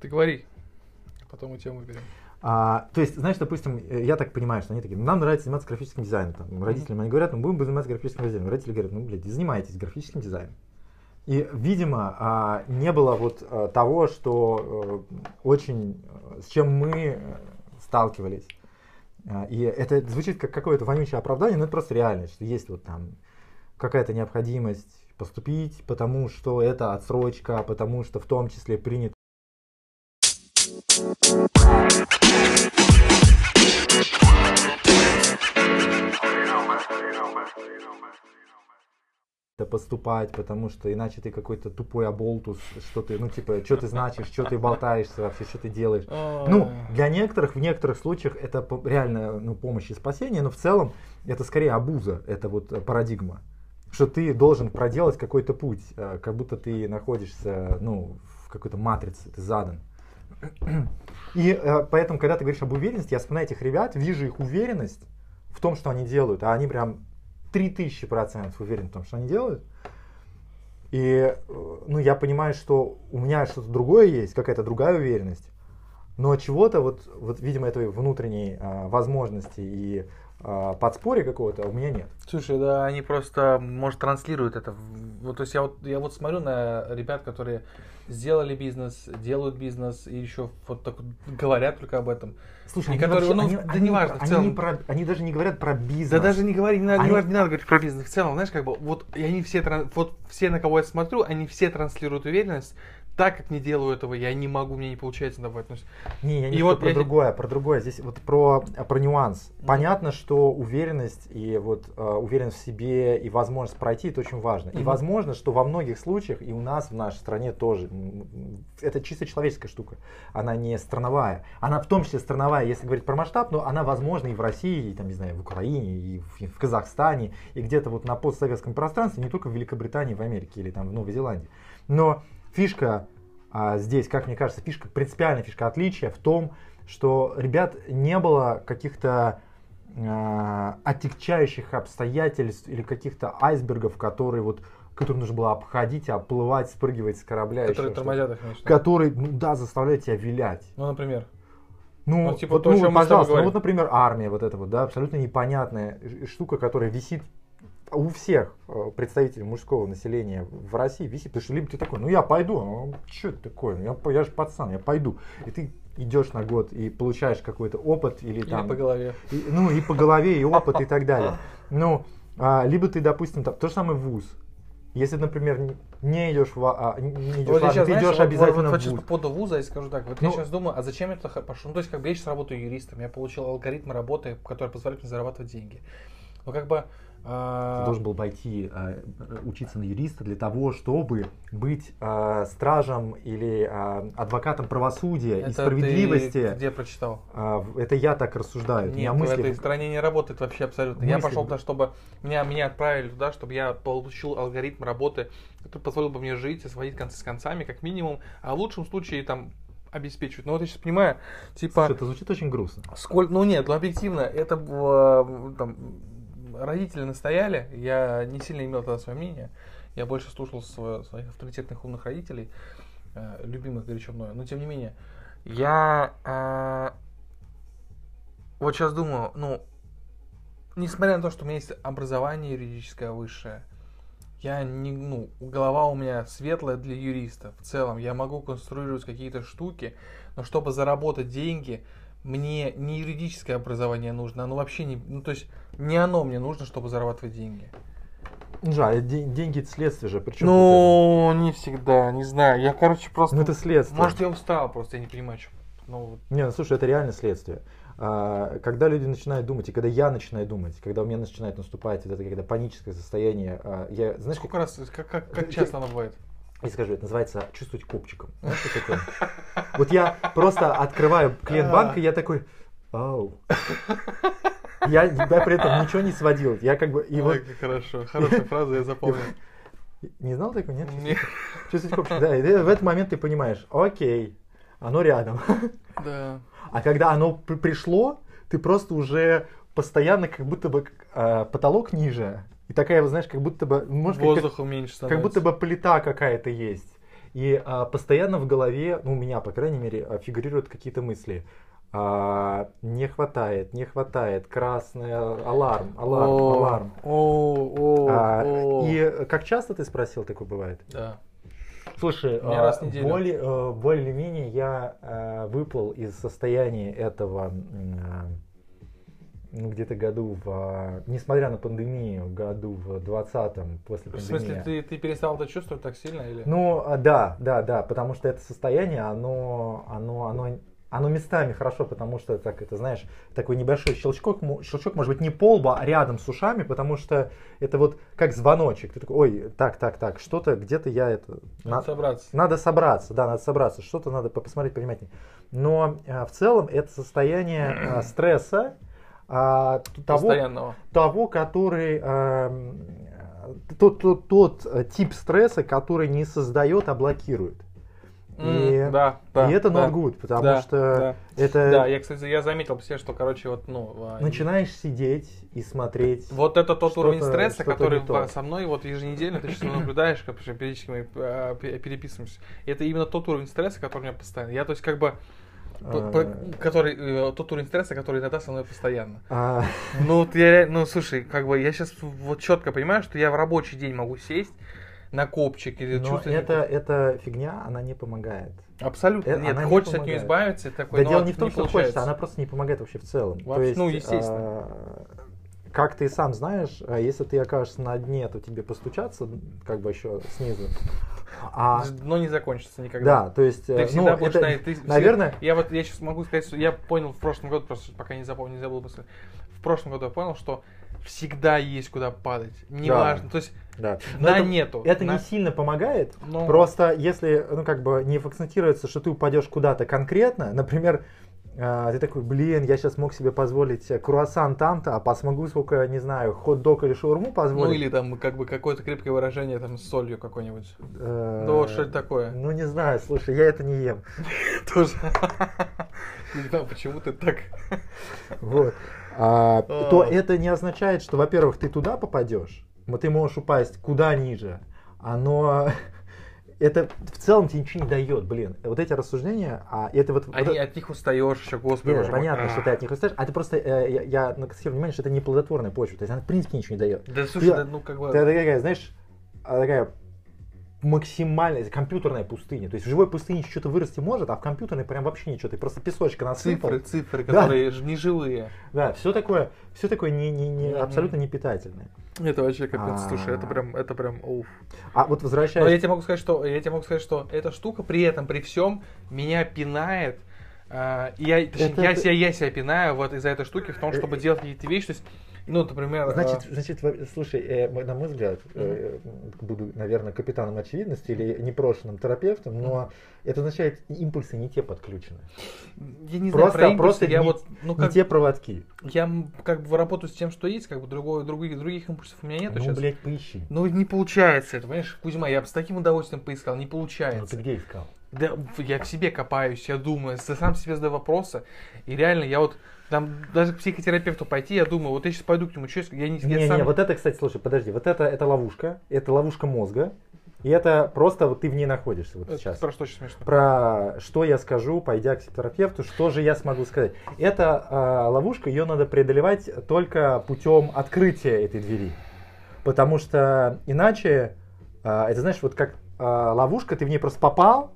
Ты говори, потом мы тему выберем. А, то есть, знаешь, допустим, э, я так понимаю, что они такие, «Ну, нам нравится заниматься графическим дизайном. Там, родителям они говорят, ну будем заниматься графическим дизайном. Родители говорят, ну, блядь, занимайтесь графическим дизайном. И, видимо, а, не было вот а, того, что э, очень, э, с чем мы э, сталкивались. А, И это звучит как какое-то вонючее оправдание, но это просто реальность, что есть вот там какая-то необходимость поступить, потому что это отсрочка, потому что в том числе принято поступать, потому что иначе ты какой-то тупой оболтус, что ты, ну типа, что ты значишь, что ты болтаешься вообще, что ты делаешь. Ну, для некоторых, в некоторых случаях это реально ну, помощь и спасение, но в целом это скорее абуза, это вот э, парадигма. Что ты должен проделать какой-то путь, э, как будто ты находишься ну, в какой-то матрице, ты задан. И э, поэтому, когда ты говоришь об уверенности, я вспоминаю этих ребят, вижу их уверенность в том, что они делают, а они прям 3000% уверены в том, что они делают. И ну, я понимаю, что у меня что-то другое есть, какая-то другая уверенность. Но чего-то, вот, вот, видимо, этой внутренней а, возможности и а, подспорья какого-то у меня нет. Слушай, да, они просто, может, транслируют это. В- Вот, то есть я вот, я вот смотрю на ребят, которые сделали бизнес, делают бизнес и еще вот так вот говорят только об этом. Слушай, И они, которые, вообще- ну, они- да они- неважно, в они целом. не про- они даже не говорят про бизнес. Да даже не говори, не надо, не Они- важно, не надо говорить про бизнес. В целом, знаешь, как бы, вот и они все, вот все, на кого я смотрю, они все транслируют уверенность, так как не делаю этого, я не могу, мне не получается давать. Ну, Не, я не И вот про я- другое, про другое. Здесь вот про, про нюанс. Понятно, что уверенность и вот э, уверенность в себе и возможность пройти это очень важно. И возможно, что во многих случаях и у нас в нашей стране тоже это чисто человеческая штука. Она не страновая. Она в том числе страновая, если говорить про масштаб, но она возможна и в России, и там не знаю, в Украине, и в, и в Казахстане, и где-то вот на постсоветском пространстве, не только в Великобритании, в Америке или там в Новой Зеландии. Но фишка а здесь, как мне кажется, фишка, принципиальная фишка отличия в том, что ребят не было каких-то а, отягчающих обстоятельств или каких-то айсбергов, которые вот которые нужно было обходить, оплывать, спрыгивать с корабля. которые тормозят их, конечно. Которые, ну да, заставляют тебя вилять. Ну, например. Ну, Ну, типа вот, то, ну, тобой пожалуйста, ну вот, например, армия, вот эта вот, да, абсолютно непонятная ж- штука, которая висит у всех э, представителей мужского населения в России висит, потому что либо ты такой, ну я пойду, ну что это такое, ну, я, я же пацан, я пойду. И ты идешь на год и получаешь какой-то опыт или Или там... по голове. и- ну и по голове, и опыт, и так далее. Ну, а, либо ты, допустим, там, то же самое вуз. Если, например, не- идешь в, а, не не идешь Вот армию, сейчас, ты знаешь, идешь вот- обязательно вот, вот в вуз. по вуза я скажу так. Вот Ну- я сейчас думаю, а зачем я туда пошел? Ну, то есть, как бы я сейчас работаю юристом, я получил алгоритм работы, который позволяет мне зарабатывать деньги. Ну, как бы... а, Ты должен был пойти а, учиться на юриста для того, чтобы быть а, стражем или адвокатом правосудия и это справедливости. ты где прочитал? Это я так рассуждаю. У меня Нет, в мысли этой стране не работает вообще абсолютно. Я мысли пошел в- туда, чтобы меня, меня отправили туда, чтобы я получил алгоритм работы, который позволил бы мне жить и сводить концы с концами, как минимум, а в лучшем случае там обеспечивать. Но вот я сейчас понимаю, типа... Слушай, это звучит очень грустно. Сколько, ну нет, ну объективно, это э, там, родители настояли, я не сильно имел тогда свое мнение, я больше слушал сво- своих авторитетных умных родителей, э, любимых горячо мною, но тем не менее, я э, вот сейчас думаю, ну, несмотря на то, что у меня есть образование юридическое высшее, я не, ну, голова у меня светлая для юриста. В целом, я могу конструировать какие-то штуки, но чтобы заработать деньги, мне не юридическое образование нужно, оно вообще не, ну, то есть, не оно мне нужно, чтобы зарабатывать деньги. Де- деньги это следствие же. Причем Ну, не всегда, не знаю. Я, короче, просто... Ну это следствие. Может, я устал, просто я не понимаю, что... Ну. Не, ну слушай, это реально следствие. А, Когда люди начинают думать, и когда я начинаю думать, когда у меня начинает наступать вот это когда паническое состояние, а, я, знаешь, Сколько раз, как, как, как Ты- часто оно бывает? Я скажу, это называется чувствовать копчиком. Вот я просто открываю клиент банка, и я такой, ау. Я, я при этом ничего не сводил. Я как бы, и вот, Ой, как хорошо. Хорошая фраза, я запомнил. не знал такого, нет? Не- Чувствовать копчик, да. И в этот момент ты понимаешь, окей, оно рядом. Да. А когда оно при- пришло, ты просто уже постоянно как будто бы э, потолок ниже. И такая, вот, знаешь, как будто бы, может, как- Воздух меньше как становится. будто бы плита какая-то есть. И а, постоянно в голове, ну, у меня, по крайней мере, а, фигурируют какие-то мысли. А, не хватает, не хватает, красный аларм, аларм, О, аларм. О, о, А, о. и как часто ты спросил, такое бывает? Да. Слушай, а, раз в более, э, более-менее я э, выплыл из состояния этого а, ну, где-то году в, а, несмотря на пандемию, году в 20-м, после В пандемии. смысле, ты, ты перестал это чувствовать так сильно? Или? Ну, а, да, да, да, потому что это состояние, оно, оно, оно, оно местами хорошо, потому что, так, это, знаешь, такой небольшой щелчок, щелчок может быть не по лбу, а рядом с ушами, потому что это вот как звоночек. Ты такой, ой, так, так, так, что-то где-то я это... Надо на- собраться. надо собраться, да, надо собраться, что-то надо по- посмотреть повнимательнее. Но э, в целом это состояние э, стресса, т- того, того, который э, тот, тот, тот э, тип стресса, который не создает, а блокирует. И, М, да, да. и это да. not good, потому Да, что да. это Да, я, кстати, я заметил по себе, что, короче, вот, ну... а, начинаешь сидеть и смотреть. Вот это тот уровень стресса, который со мной вот еженедельно, ты сейчас наблюдаешь, как периодически мы пе- переписываемся. Это именно тот уровень стресса, который у меня постоянно. Я, то есть, как бы, п- п- А. который, э, тот уровень стресса, который иногда со мной постоянно. А, Ну, вот я, ну, слушай, как бы, я сейчас вот четко понимаю, что я в рабочий день могу сесть на копчик или но чувствовать... это, эта фигня, она не помогает. Абсолютно э, нет, она не хочется от нее избавиться, и такой, Да ну, дело не в том, что получается. хочется, она просто не помогает вообще в целом. То Вообще, есть, ну, естественно. а, как ты сам знаешь, а, если ты окажешься на дне, то тебе постучаться, как бы еще снизу. А, Но не закончится никогда. да, то есть, Ты э, всегда ну, будешь это, на- ты всегда- наверное, Я вот я сейчас могу сказать, что я понял в прошлом году, просто пока не запомнил, не забыл мысль. В прошлом году я понял, что всегда есть куда падать. Неважно. То есть да. на это, нету. это на- не сильно помогает. Ну, Просто если, ну, как бы не акцентируется, что ты упадешь куда-то конкретно, например, а, ты такой, блин, я сейчас мог себе позволить э, круассан там-то, а посмогу сколько, не знаю, хот-дог или шаурму позволить. Ну или там как бы какое-то крепкое выражение там с солью какой-нибудь. Э, Ну вот что это такое? Ну не знаю, слушай, я это не ем. Тоже. Не знаю, почему ты так. Вот. А, то это не означает, что, во-первых, ты туда попадешь, но ты можешь упасть куда ниже. Оно это в целом тебе ничего не дает, блин. Вот эти рассуждения, а это вот... вот Они, это- от них устаешь еще, господи. Нет, боже мой. понятно, что ты от них устаешь, а ты просто, э, я, я накосил внимание, что это не плодотворная почва, то есть она в принципе ничего не дает. Да слушай, Я- да, ну как бы... Это такая, знаешь, а, такая максимальная компьютерная пустыня. То есть в живой пустыне что-то вырасти может, а в компьютерной прям вообще ничего. Ты просто песочка насыпал. Цифры, цифры, Да. которые не живые. Да, все такое, все такое не, не, не, абсолютно не питательное. Это вообще капец, А. слушай, это прям, это прям, уф. А вот Но возвращаясь... я тебе могу сказать, что я тебе могу сказать, что эта штука при этом, при всем, меня пинает. и я, точнее, Это- я, это- себя, я себя пинаю вот из-за этой штуки в том, чтобы делать какие-то вещи. То есть, ну, например, а, Значит, значит, во- слушай, э, на мой взгляд, э, буду, наверное, капитаном очевидности или непрошенным терапевтом, но это означает, импульсы не те подключены. я не просто- знаю, про просто я не- вот, ну, не как, те проводки. я как бы работаю с тем, что есть, как бы другой, других, других импульсов у меня нет ну, сейчас. блядь, поищи. Ну, не получается это, понимаешь, Кузьма, я бы с таким удовольствием поискал, не Ну, получается. ты где искал? Да, я в себе копаюсь, я думаю, сам себе задаю вопросы. И реально, я вот там даже к психотерапевту пойти, я думаю, вот я сейчас пойду к нему, что я не, я Не, сам- не, вот это, кстати, слушай, подожди, вот это, это ловушка, это ловушка мозга, и это просто вот ты в ней находишься вот Это сейчас. Про что смешно. Про что я скажу, пойдя к психотерапевту, что же я смогу сказать. Это а, ловушка, ее надо преодолевать только путем открытия этой двери. Потому что иначе, а, это знаешь, вот как а, ловушка, ты в ней просто попал,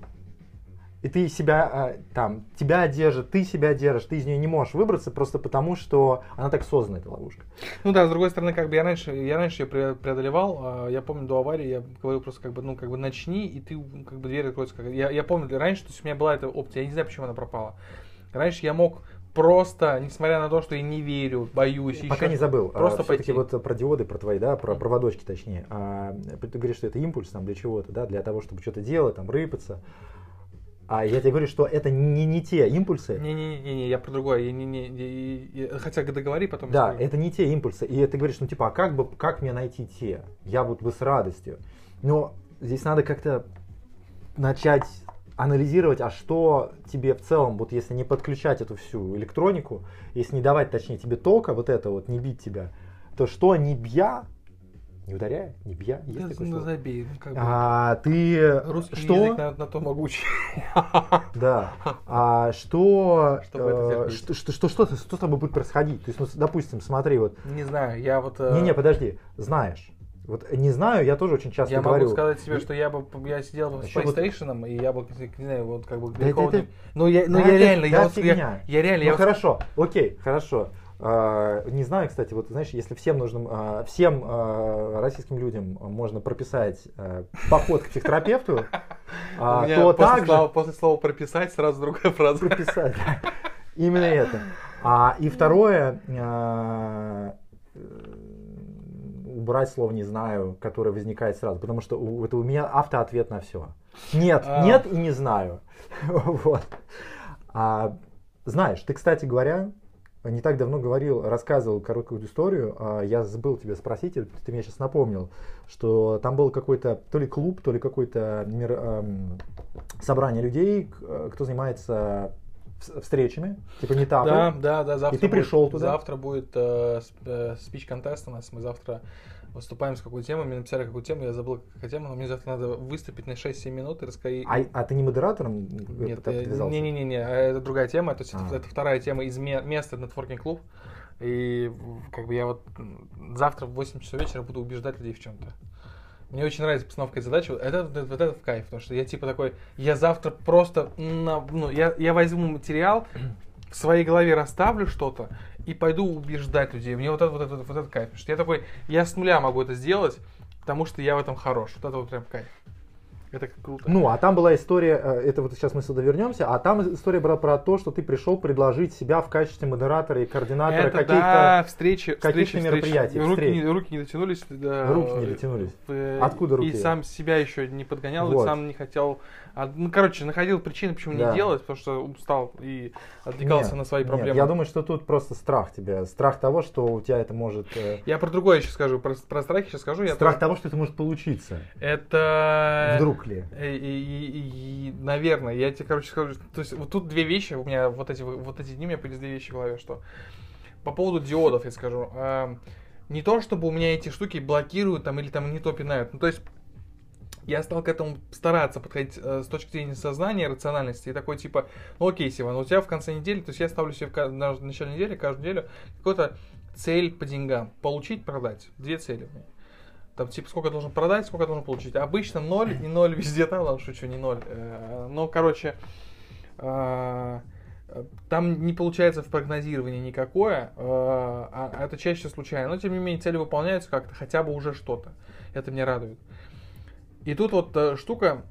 и ты себя а, там, тебя держит, ты себя держишь, ты из нее не можешь выбраться просто потому, что она так создана, эта ловушка. Ну да, с другой стороны, как бы я раньше, я раньше ее пре- преодолевал, а, я помню до аварии, я говорил просто как бы, ну как бы начни, и ты как бы дверь откроется. Как... Я, я помню, раньше, то есть у меня была эта опция, я не знаю, почему она пропала. Раньше я мог просто, несмотря на то, что я не верю, боюсь, Пока ещё- не забыл. Просто все-таки пойти. вот про диоды, про твои, да, про проводочки точнее. А, ты говоришь, что это импульс там для чего-то, да, для того, чтобы что-то делать, там рыпаться. А я тебе говорю, что это не, не те импульсы. Не-не-не, я про другое. Я не, не, я- я- хотя договори, потом Да, скажу. это не те импульсы. И ты говоришь, ну типа, а как бы, как мне найти те? Я вот бы с радостью. Но здесь надо как-то начать анализировать, а что тебе в целом, вот если не подключать эту всю электронику, если не давать, точнее, тебе тока, вот это вот, не бить тебя, то что не бья, Не ударяя, не бья. Есть Да, такое ну, слово? забей. ну, как бы. А, ты Русский что? язык на, на то могучий. Да. А что, э, что, что, что, что, что с тобой будет происходить? То есть, ну, допустим, смотри, вот, Не знаю, я вот... э, не-не, подожди, знаешь. Вот не знаю, я тоже очень часто Я говорю. могу сказать себе, что я бы я сидел бы с Ещё вот- PlayStation, и я бы, не знаю, вот как бы Да это- не- Ну я, ну Да, я это- реально, да, я, вот, я, я реально, Ну я хорошо, окей, хорошо. А, не знаю, кстати, вот знаешь, если всем нужным, а, всем а, российским людям можно прописать а, поход к психотерапевту, то после, также слова, после слова прописать сразу другая фраза. прописать. Именно это. А, и второе, э, убрать слово не знаю, которое возникает сразу, потому что у, это у меня автоответ на все. Нет, А. нет и не знаю. Вот. А, знаешь, ты, кстати говоря, не так давно говорил, рассказывал короткую историю. а, Я забыл тебе спросить, и ты мне сейчас напомнил, что там был какой-то то ли клуб, то ли какое-то эм, собрание людей, э, кто занимается вс- встречами, типа метапы. Да, да, да, завтра ты будет- пришел туда? Завтра будет э, спич-контест у нас, мы завтра выступаем с какой темой, мне написали какую тему, я забыл, какая тема, но мне завтра надо выступить на 6-7 минут и рассказать. А, а ты не модератором Нет, не-не-не, это другая тема, то есть это, А. это вторая тема из ме- места нетворкинг клуб. И как бы я вот завтра в 8 часов вечера буду убеждать людей в чем-то. Мне очень нравится постановка задачи. Это, вот это, вот это в кайф, потому что я типа такой, я завтра просто, на- ну, я, я возьму материал, в своей голове расставлю что-то и пойду убеждать людей. Мне вот это, вот это, вот это кайф. Что я такой, я с нуля могу это сделать, потому что я в этом хорош. Вот это вот прям кайф. Это круто. Ну, а там была история, э, это вот сейчас мы сюда вернемся, а там история была про то, что ты пришел предложить себя в качестве модератора и координатора каких-то... да, встречи, каких-то встречи, мероприятий, Руки, встреч. не, руки не дотянулись. да, Руки не дотянулись. э, Откуда руки? И сам себя еще не подгонял, и Вот. сам не хотел. а, ну, короче, находил причины, почему Да. не делать, потому что устал и отвлекался Нет, на свои нет, проблемы. я думаю, что тут просто страх тебя, страх того, что у тебя это может... э, Я про другое еще скажу, про, про страхи сейчас скажу. Я страх тоже- того, что это может получиться. Это... Вдруг ли? И, и- и- и, наверное, я тебе, короче, скажу, то есть вот тут две вещи, у меня вот эти, вот эти дни, у меня появились две вещи в голове, что по поводу диодов, я скажу, эм, не то, чтобы у меня эти штуки блокируют там или там не то пинают, ну то есть я стал к этому стараться подходить э, с точки зрения сознания, рациональности. И такой типа, ну окей, Сиван, у тебя в конце недели, то есть я ставлю себе в, на начале недели, каждую неделю, какую-то цель по деньгам. Получить, продать. Две цели у меня. Там типа сколько я должен продать, сколько я должен получить. Обычно ноль и ноль везде там, ладно, шучу, не ноль. Э, Но, короче, э, там не получается в прогнозировании никакое, э, а это чаще случайно. Но, тем не менее, цели выполняются как-то, хотя бы уже что-то. Это меня радует. И тут вот штука,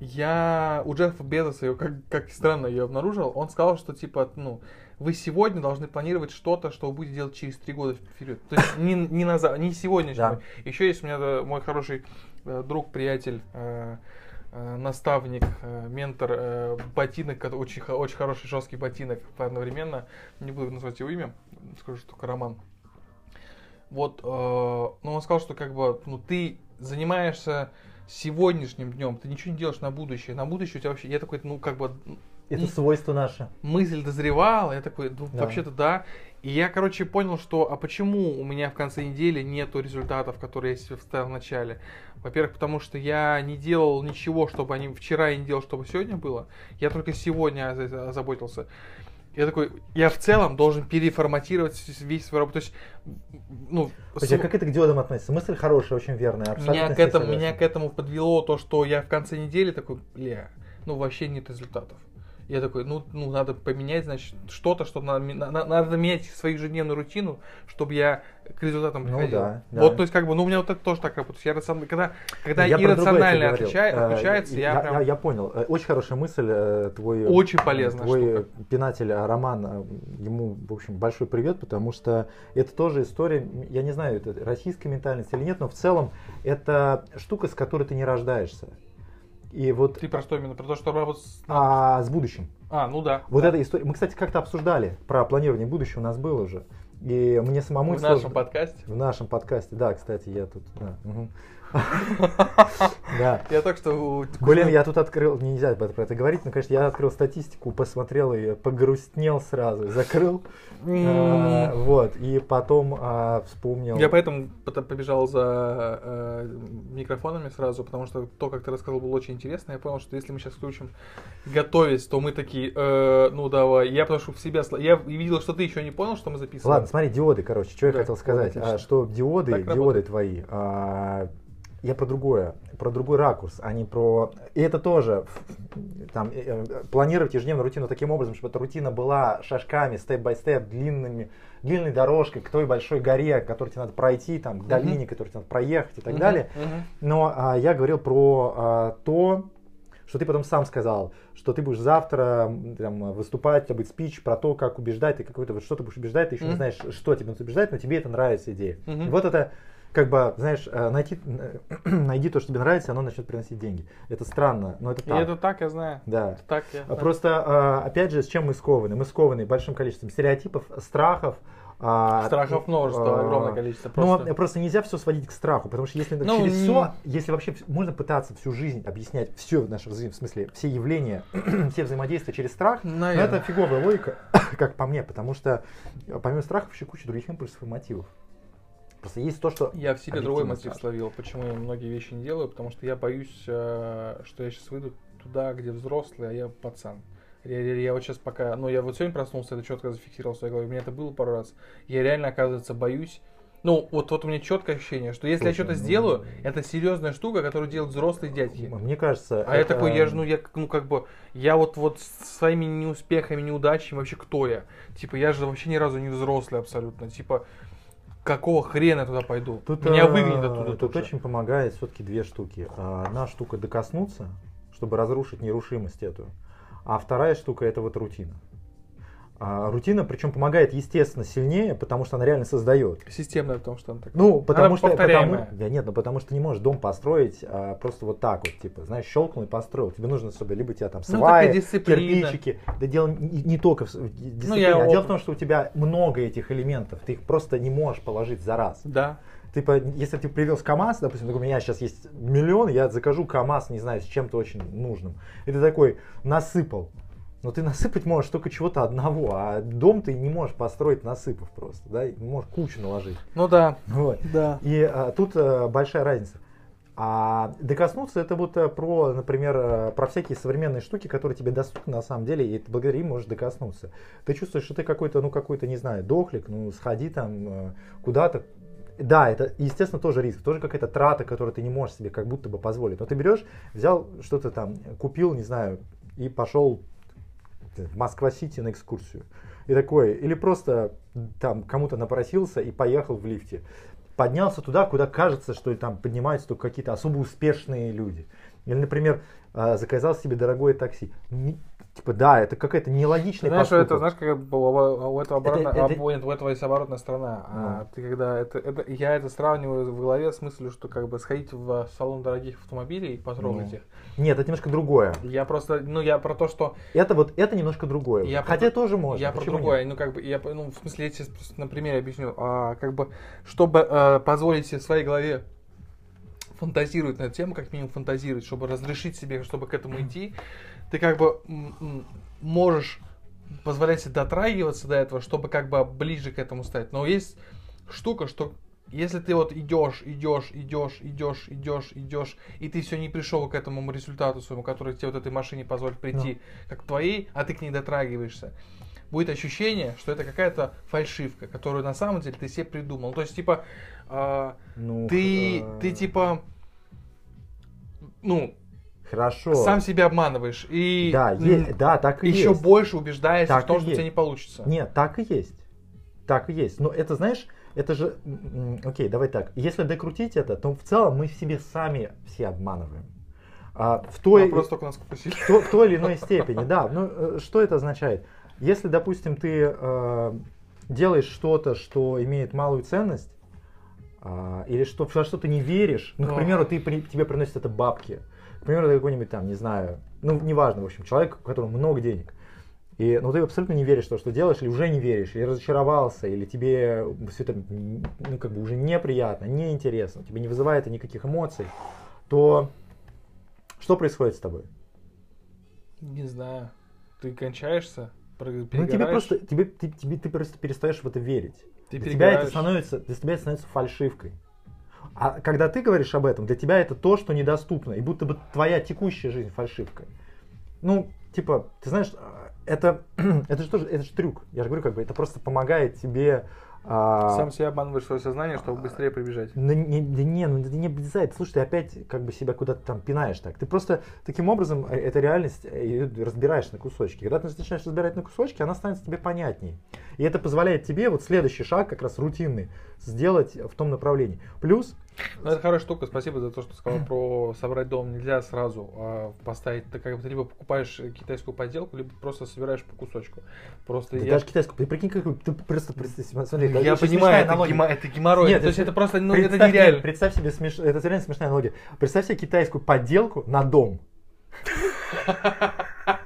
я у Джеффа Безоса, её, как, как странно, ее обнаружил, он сказал, что типа, ну, вы сегодня должны планировать что-то, что вы будете делать через три года вперед. То есть не, не, на, не сегодня. Да. Еще есть у меня э, мой хороший э, друг, приятель, э, наставник, ментор, ботинок, очень, очень хороший жесткий ботинок одновременно. Не буду назвать его имя, скажу, что только Роман. Вот, ну он сказал, что как бы, ну ты занимаешься сегодняшним днем, ты ничего не делаешь на будущее. На будущее у тебя вообще, я такой, ну как бы, Это свойство наше. мысль дозревала, я такой, ну, Да. вообще-то да. И я, короче, понял, что, а почему у меня в конце недели нету результатов, которые я себе вставил в начале? Во-первых, потому что я не делал ничего, чтобы они вчера я не делал, чтобы сегодня было. Я только сегодня оз- озаботился. Я такой, я в целом должен переформатировать весь свой работу. То есть, ну, а см- как это к диодам относится? Мысль хорошая, очень верная. меня с к, этому, согласен. меня к этому подвело то, что я в конце недели такой, бля, ну вообще нет результатов. Я такой, ну, ну надо поменять, значит, что-то, что надо, на- на- надо менять свою ежедневную рутину, чтобы я к результатам Ну приходил. да, да. Вот, то есть, как бы, ну, у меня вот это тоже так работает. Я рационально- когда, когда Я иррационально говорил. отвечает, Э, отключается, я, прям... я понял. Э, Очень хорошая мысль. э, Твой, Очень э, полезная Твой штука. пинатель э, Роман, э, ему, в общем, большой привет, потому что это тоже история, я не знаю, это российская ментальность или нет, но в целом это штука, с которой ты не рождаешься. И вот Ты про что именно? Про то, что работать с... а, с будущим. А, ну да. Вот да. эта история. Мы, кстати, как-то обсуждали про планирование будущего, у нас было уже. И мне самому В сложно- нашем подкасте. В нашем подкасте, да, кстати, я тут. да, мгм. Да. Я так что... Блин, я тут открыл, нельзя про это говорить, но, конечно, я открыл статистику, посмотрел и погрустнел сразу, закрыл. А, вот, и потом а, вспомнил. Я поэтому побежал за э, микрофонами сразу, потому что то, как ты рассказал, было очень интересно. Я понял, что если мы сейчас включим готовить, то мы такие, э, ну давай. Я потому что в себя... Я видел, что ты еще не понял, что мы записываем. Ладно, смотри, диоды, короче, что я хотел сказать. А, что диоды, диоды твои, я про другое, про другой ракурс, а не про... И это тоже, там, э, э, планировать ежедневную рутину таким образом, чтобы эта рутина была шажками, степ-бай-степ, длинными, длинной дорожкой к той большой горе, которую тебе надо пройти, там, к долине, uh-huh. которую тебе надо проехать и так uh-huh. далее. Uh-huh. Но а, я говорил про а, то, что ты потом сам сказал, что ты будешь завтра там, выступать, у тебя будет спич про то, как убеждать, ты какой-то вот что ты будешь убеждать, ты еще mm-hmm. не знаешь, что тебе нужно убеждать, но тебе это нравится идея. Mm-hmm. Вот это как бы, знаешь, э, найти, найди то, что тебе нравится, оно начнет приносить деньги. Это странно, но это так. И это так, я знаю. Да. Это так, я знаю. Просто, э, опять же, с чем мы скованы? Мы скованы большим количеством стереотипов, страхов, а, Страхов множество, а, огромное количество. Просто. Но просто нельзя все сводить к страху, потому что если ну, через все, если вообще можно пытаться всю жизнь объяснять все в нашей жизни, в смысле все явления, все взаимодействия через страх, но это фиговая логика, как по мне, потому что помимо страхов еще куча других импульсов и мотивов. Просто есть то, что... Я в себе другой мотив словил, почему я многие вещи не делаю, потому что я боюсь, э, что я сейчас выйду туда, где взрослый, а я пацан. Я, я, я вот сейчас пока, ну я вот сегодня проснулся, это четко зафиксировал в своей голове, у меня это было пару раз. Я реально, оказывается, боюсь. Ну, вот, вот у меня четкое ощущение, что если Слушай, я что-то ну, сделаю, это серьезная штука, которую делают взрослые дядьки. Мне кажется. А это... я такой, я же, ну, я, ну, как бы, я вот, вот своими неуспехами, неудачами вообще кто я? Типа, я же вообще ни разу не взрослый абсолютно. Типа, какого хрена я туда пойду? Тут, Меня выгонят оттуда. Тут очень помогает все-таки две штуки. Одна штука докоснуться, чтобы разрушить нерушимость эту. А вторая штука это вот рутина. А, рутина, причем помогает, естественно, сильнее, потому что она реально создает. Системная в том, что она так. Ну, потому она что потому, да, нет, ну потому что не можешь дом построить а, просто вот так вот, типа, знаешь, щелкнул и построил. Тебе нужно, чтобы либо тебя там ну, сваи, ну, кирпичики. Да дело не, не только в дисциплине, ну, я а дело в том, что у тебя много этих элементов, ты их просто не можешь положить за раз. Да. Типа, если ты привез КАМАЗ, допустим, у меня сейчас есть миллион, я закажу КАМАЗ, не знаю, с чем-то очень нужным. И ты такой насыпал но ты насыпать можешь только чего-то одного, а дом ты не можешь построить насыпав просто, да, не можешь кучу наложить. Ну да. Вот. да. И а, тут а, большая разница. А докоснуться это вот э, про, например, э, про всякие современные штуки, которые тебе доступны на самом деле, и ты благодаря им можешь докоснуться. Ты чувствуешь, что ты какой-то, ну какой-то, не знаю, дохлик, ну сходи там куда-то. Да, это, естественно, тоже риск, тоже какая-то трата, которую ты не можешь себе как будто бы позволить. Но ты берешь, взял что-то там, купил, не знаю, и пошел Москва-Сити на экскурсию. И такое, или просто там кому-то напросился и поехал в лифте. Поднялся туда, куда кажется, что там поднимаются только какие-то особо успешные люди. Или, например, а, заказал себе дорогое такси. Типа, да, это какая-то нелогичная Знаешь, поступок. это, знаешь, как у, у этого обратно, это, это... у этого есть оборотная сторона. А. А, ты когда это, это, я это сравниваю в голове с мыслью, что как бы сходить в салон дорогих автомобилей и потрогать ну. их. Нет, это немножко другое. Я просто, ну я про то, что... Это вот, это немножко другое. Я Хотя про... тоже можно. Я про другое, нет? ну как бы, я, ну в смысле, я сейчас на примере объясню. А, как бы, чтобы а, позволить себе в своей голове фантазировать на эту тему, как минимум фантазировать, чтобы разрешить себе, чтобы к этому идти, ты как бы можешь позволять себе дотрагиваться до этого, чтобы как бы ближе к этому стать. Но есть штука, что если ты вот идешь, идешь, идешь, идешь, идешь, идешь, и ты все не пришел к этому результату своему, который тебе вот этой машине позволит прийти, no. как твоей, а ты к ней дотрагиваешься, будет ощущение, что это какая-то фальшивка, которую на самом деле ты себе придумал. То есть, типа, э, ну, ты, э... ты типа, ну, Хорошо. Сам себя обманываешь. И да, е- да, так и еще есть. больше убеждаешься так в том, что есть. у тебя не получится. Нет, так и есть. Так и есть. Но это, знаешь, это же... Окей, давай так. Если докрутить это, то в целом мы в себе сами все обманываем. А, в той, Вопрос только нас в, в той или иной степени, да. Ну, что это означает? Если, допустим, ты э, делаешь что-то, что имеет малую ценность, э, или что, во что ты не веришь, ну, к примеру, ты, при, тебе приносят это бабки, к примеру, какой-нибудь там, не знаю, ну, неважно, в общем, человек, у которого много денег, И, ну, ты абсолютно не веришь в то, что делаешь, или уже не веришь, или разочаровался, или тебе все это, ну, как бы уже неприятно, неинтересно, тебе не вызывает никаких эмоций, то что происходит с тобой? Не знаю. Ты кончаешься, ну, тебе просто, тебе, ты, тебе, ты просто перестаешь в это верить. Ты для тебя это становится, для тебя это становится фальшивкой. А когда ты говоришь об этом, для тебя это то, что недоступно, и будто бы твоя текущая жизнь фальшивка. Ну, типа, ты знаешь, это, это же тоже, это же трюк. Я же говорю, как бы, это просто помогает тебе а... Сам себя обманываешь свое сознание, чтобы быстрее пробежать. Да не, да не, ну это не обязательно. Слушай, ты опять как бы себя куда-то там пинаешь так. Ты просто таким образом э, эту реальность э, разбираешь на кусочки. Когда ты начинаешь разбирать на кусочки, она становится тебе понятней. И это позволяет тебе вот следующий шаг, как раз рутинный, сделать в том направлении. Плюс ну, это хорошая штука. Спасибо за то, что сказал про собрать дом. Нельзя сразу а, поставить. Ты как бы ты либо покупаешь китайскую подделку, либо просто собираешь по кусочку. Просто ты я... даже китайскую. Ты прикинь, как ты просто смотри. Я понимаю, это, гема, это геморрой. Нет, то есть это просто ну, это нереально. Представь себе смеш... это реально смешная аналогия. Представь себе китайскую подделку на дом.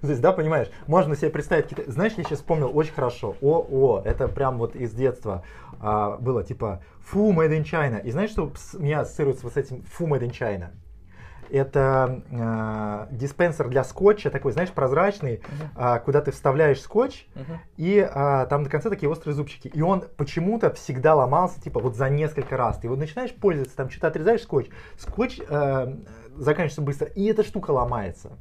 Здесь, да, понимаешь? Можно себе представить, Китай. знаешь, я сейчас вспомнил очень хорошо. О, о, это прям вот из детства а, было, типа, фу, made in China. И знаешь, что меня ассоциируется вот с этим фу, made in China? Это э, диспенсер для скотча, такой, знаешь, прозрачный, uh-huh. э, куда ты вставляешь скотч, uh-huh. и э, там на конце такие острые зубчики. И он почему-то всегда ломался, типа, вот за несколько раз. Ты вот начинаешь пользоваться, там что-то отрезаешь скотч, скотч э, заканчивается быстро, и эта штука ломается.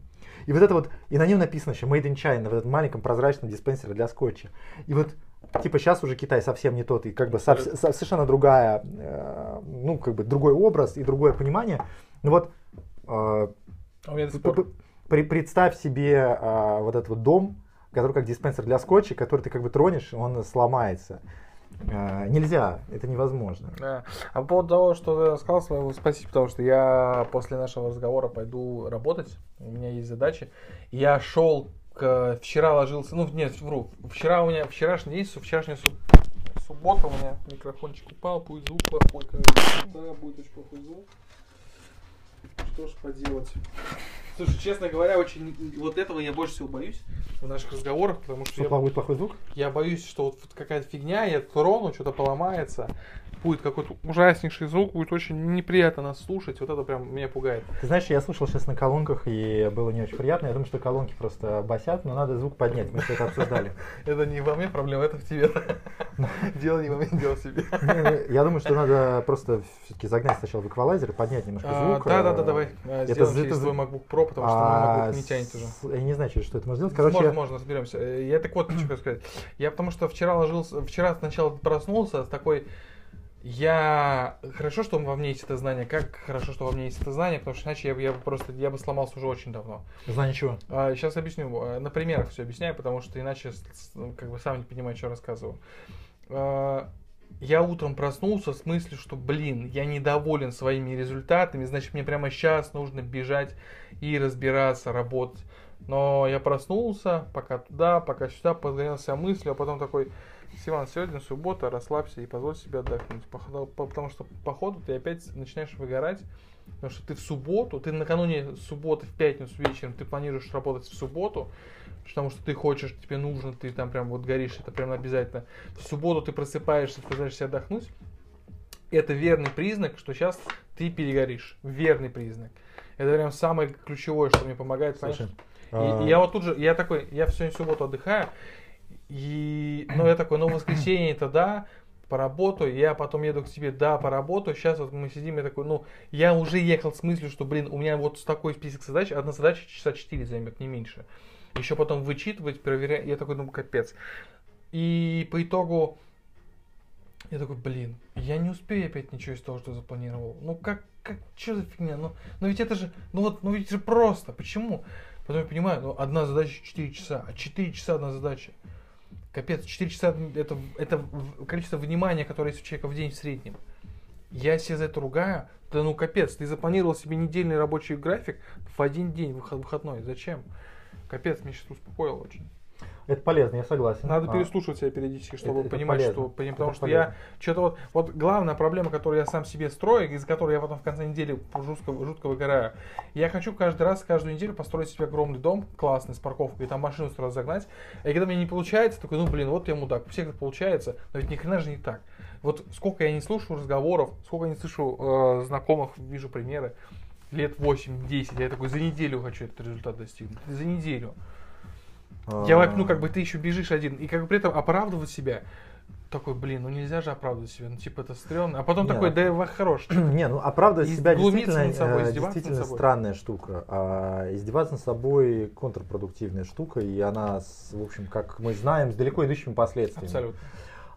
И вот это вот, и на нем написано еще Made in China, в этом маленьком прозрачном диспенсере для скотча. И вот типа сейчас уже Китай совсем не тот, и как бы сов, совершенно другая, э, ну как бы другой образ и другое понимание. Ну вот э, при, представь себе э, вот этот вот дом, который как диспенсер для скотча, который ты как бы тронешь, он сломается. Э, нельзя, это невозможно. А по поводу того, что ты сказал, спасибо, потому что я после нашего разговора пойду работать, у меня есть задачи. Я шел к, вчера ложился, ну нет, вру, вчера у меня, вчерашний день, вчерашняя суб, суббота у меня микрофончик упал, будет звук плохой, да, будет очень плохой звук. Что ж поделать. Слушай, честно говоря, очень вот этого я больше всего боюсь в наших разговорах, потому что, что я, будет плохой звук. Я боюсь, что вот какая-то фигня, я трону, что-то поломается, будет какой-то ужаснейший звук, будет очень неприятно нас слушать. Вот это прям меня пугает. Ты знаешь, я слушал сейчас на колонках, и было не очень приятно. Я думаю, что колонки просто басят, но надо звук поднять. Мы все это обсуждали. Это не во мне проблема, это в тебе. Дело не во мне, дело в себе. Я думаю, что надо просто все-таки загнать сначала в эквалайзер и поднять немножко а, звук. Да, да, да, давай. Сделаем через твой MacBook Pro, потому что мой MacBook не тянет уже. Я не знаю, через что это можно сделать. Короче, можно, разберемся. Я так вот хочу сказать. Я потому что вчера ложился, вчера сначала проснулся с такой я... Хорошо, что во мне есть это знание. Как хорошо, что во мне есть это знание, потому что иначе я, я бы просто я бы сломался уже очень давно. Знание чего? А, сейчас объясню. Э, на примерах все объясняю, потому что иначе ну, как бы сам не понимаю, что рассказываю. А, я утром проснулся с мыслью, что, блин, я недоволен своими результатами, значит, мне прямо сейчас нужно бежать и разбираться, работать. Но я проснулся, пока туда, пока сюда, подгонялся мыслью, а потом такой, Сиван, сегодня суббота, расслабься и позволь себе отдохнуть. Потому что по ходу ты опять начинаешь выгорать, потому что ты в субботу, ты накануне субботы в пятницу вечером, ты планируешь работать в субботу, потому что ты хочешь, тебе нужно, ты там прям вот горишь, это прям обязательно. В субботу ты просыпаешься, пытаешься отдохнуть. Это верный признак, что сейчас ты перегоришь. Верный признак. Это прям самое ключевое, что мне помогает. Слушай, и, а... и я вот тут же, я такой, я всю субботу отдыхаю, и, ну, я такой, ну, воскресенье это да, поработаю, я потом еду к тебе, да, поработаю, сейчас вот мы сидим, я такой, ну, я уже ехал с мыслью, что, блин, у меня вот такой список задач, одна задача часа 4 займет, не меньше. Еще потом вычитывать, проверять, я такой, ну, капец. И по итогу, я такой, блин, я не успею опять ничего из того, что запланировал. Ну, как, как, что за фигня? Ну, ну ведь это же, ну вот, ну ведь же просто, почему? Потом я понимаю, ну, одна задача 4 часа, а 4 часа одна задача. Капец, 4 часа это, это количество внимания, которое есть у человека в день в среднем. Я себе за это ругаю. Да ну капец, ты запланировал себе недельный рабочий график в один день выходной. Зачем? Капец, меня сейчас успокоило очень. Это полезно, я согласен. Надо А, переслушивать себя периодически, чтобы Это- это понимать, полезно. что поним- Это потому что полезно. я что-то вот вот главная проблема, которую я сам себе строю, из-за которой я потом в конце недели жутко, жутко выгораю. Я хочу каждый раз, каждую неделю построить себе огромный дом, классный, с парковкой, и там машину сразу загнать. И когда мне не получается, такой, ну блин, вот я мудак, у всех это получается, но ведь ни хрена же не так. Вот сколько я не слушаю разговоров, сколько я не слышу э, знакомых, вижу примеры, лет 8-10, я такой, за неделю хочу этот результат достигнуть, за неделю. Я а, ну как бы ты еще бежишь один, и как бы при этом оправдывать себя. Такой, блин, ну нельзя же оправдывать себя, ну типа это стрёмно. А потом Не, такой, ну- да я хорош. Не, ну оправдывать И себя действительно, над собой, э, издеваться над действительно собой. странная штука. А издеваться над собой контрпродуктивная штука, и она, в общем, как мы знаем, с далеко идущими последствиями. Абсолютно.